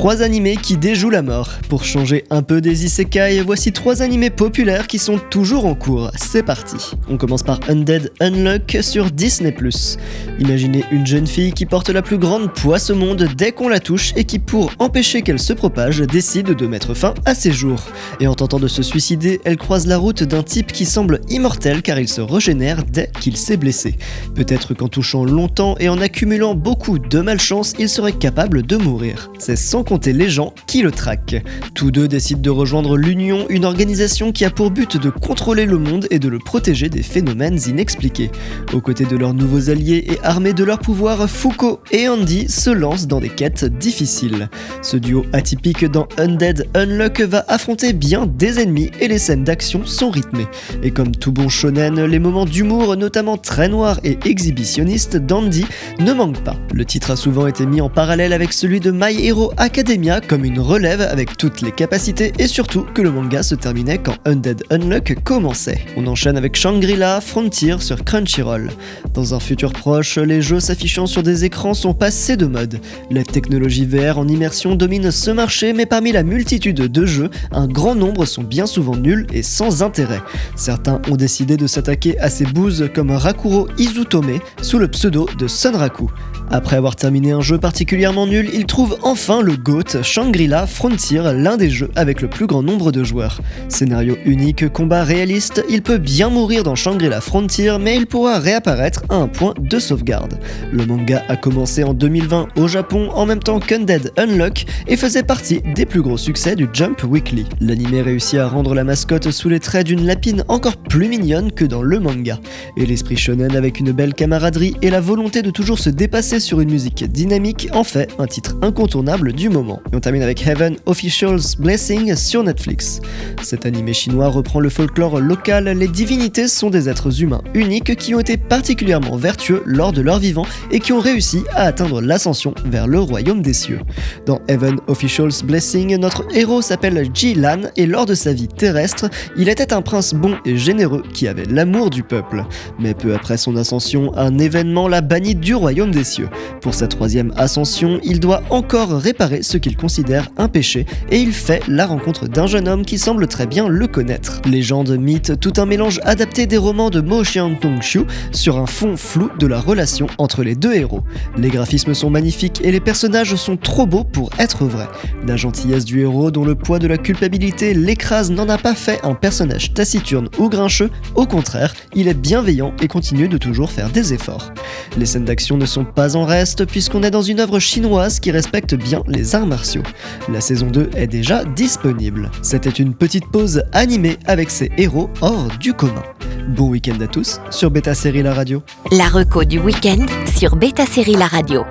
Trois animés qui déjouent la mort. Pour changer un peu des isekai, voici trois animés populaires qui sont toujours en cours. C'est parti. On commence par Undead Unluck sur Disney+. Imaginez une jeune fille qui porte la plus grande poisse au monde dès qu'on la touche et qui, pour empêcher qu'elle se propage, décide de mettre fin à ses jours. Et en tentant de se suicider, elle croise la route d'un type qui semble immortel car il se régénère dès qu'il s'est blessé. Peut-être qu'en touchant longtemps et en accumulant beaucoup de malchance, il serait capable de mourir. C'est sans les gens qui le traquent. Tous deux décident de rejoindre l'Union, une organisation qui a pour but de contrôler le monde et de le protéger des phénomènes inexpliqués. Aux côtés de leurs nouveaux alliés et armés de leur pouvoir, Foucault et Andy se lancent dans des quêtes difficiles. Ce duo atypique dans Undead Unluck va affronter bien des ennemis et les scènes d'action sont rythmées. Et comme tout bon shonen, les moments d'humour, notamment très noirs et exhibitionnistes d'Andy, ne manquent pas. Le titre a souvent été mis en parallèle avec celui de My Hero Academia comme une relève avec toutes les capacités et surtout que le manga se terminait quand Undead Unluck commençait. On enchaîne avec Shangri-La Frontier sur Crunchyroll. Dans un futur proche, les jeux s'affichant sur des écrans sont passés de mode. La technologie VR en immersion domine ce marché, mais parmi la multitude de jeux, un grand nombre sont bien souvent nuls et sans intérêt. Certains ont décidé de s'attaquer à ces bouses comme Rakuro Izutome sous le pseudo de Sunraku. Après avoir terminé un jeu particulièrement nul, il trouve enfin le Shangri-La Frontier, l'un des jeux avec le plus grand nombre de joueurs. Scénario unique, combat réaliste, il peut bien mourir dans Shangri-La Frontier, mais il pourra réapparaître à un point de sauvegarde. Le manga a commencé en 2020 au Japon en même temps qu'Undead Unlock et faisait partie des plus gros succès du Jump Weekly. L'anime réussit à rendre la mascotte sous les traits d'une lapine encore plus mignonne que dans le manga. Et l'esprit shonen avec une belle camaraderie et la volonté de toujours se dépasser sur une musique dynamique en fait un titre incontournable du moment. Et on termine avec Heaven Official's Blessing sur Netflix. Cet animé chinois reprend le folklore local, les divinités sont des êtres humains uniques qui ont été particulièrement vertueux lors de leur vivant et qui ont réussi à atteindre l'ascension vers le royaume des cieux. Dans Heaven Official's Blessing, notre héros s'appelle Ji Lan et lors de sa vie terrestre, il était un prince bon et généreux qui avait l'amour du peuple. Mais peu après son ascension, un événement l'a banni du royaume des cieux. Pour sa troisième ascension, il doit encore réparer ce qu'il considère un péché et il fait la rencontre d'un jeune homme qui semble très bien le connaître. Légende, mythe, tout un mélange adapté des romans de Mo Xiang-Tong-Xiu sur un fond flou de la relation entre les deux héros. Les graphismes sont magnifiques et les personnages sont trop beaux pour être vrais. La gentillesse du héros dont le poids de la culpabilité l'écrase n'en a pas fait un personnage taciturne ou grincheux, au contraire, il est bienveillant et continue de toujours faire des efforts. Les scènes d'action ne sont pas en reste puisqu'on est dans une œuvre chinoise qui respecte bien les La saison 2 est déjà disponible. C'était une petite pause animée avec ses héros hors du commun. Bon week-end à tous sur Beta Série La Radio. La reco du week-end sur Beta Série La Radio.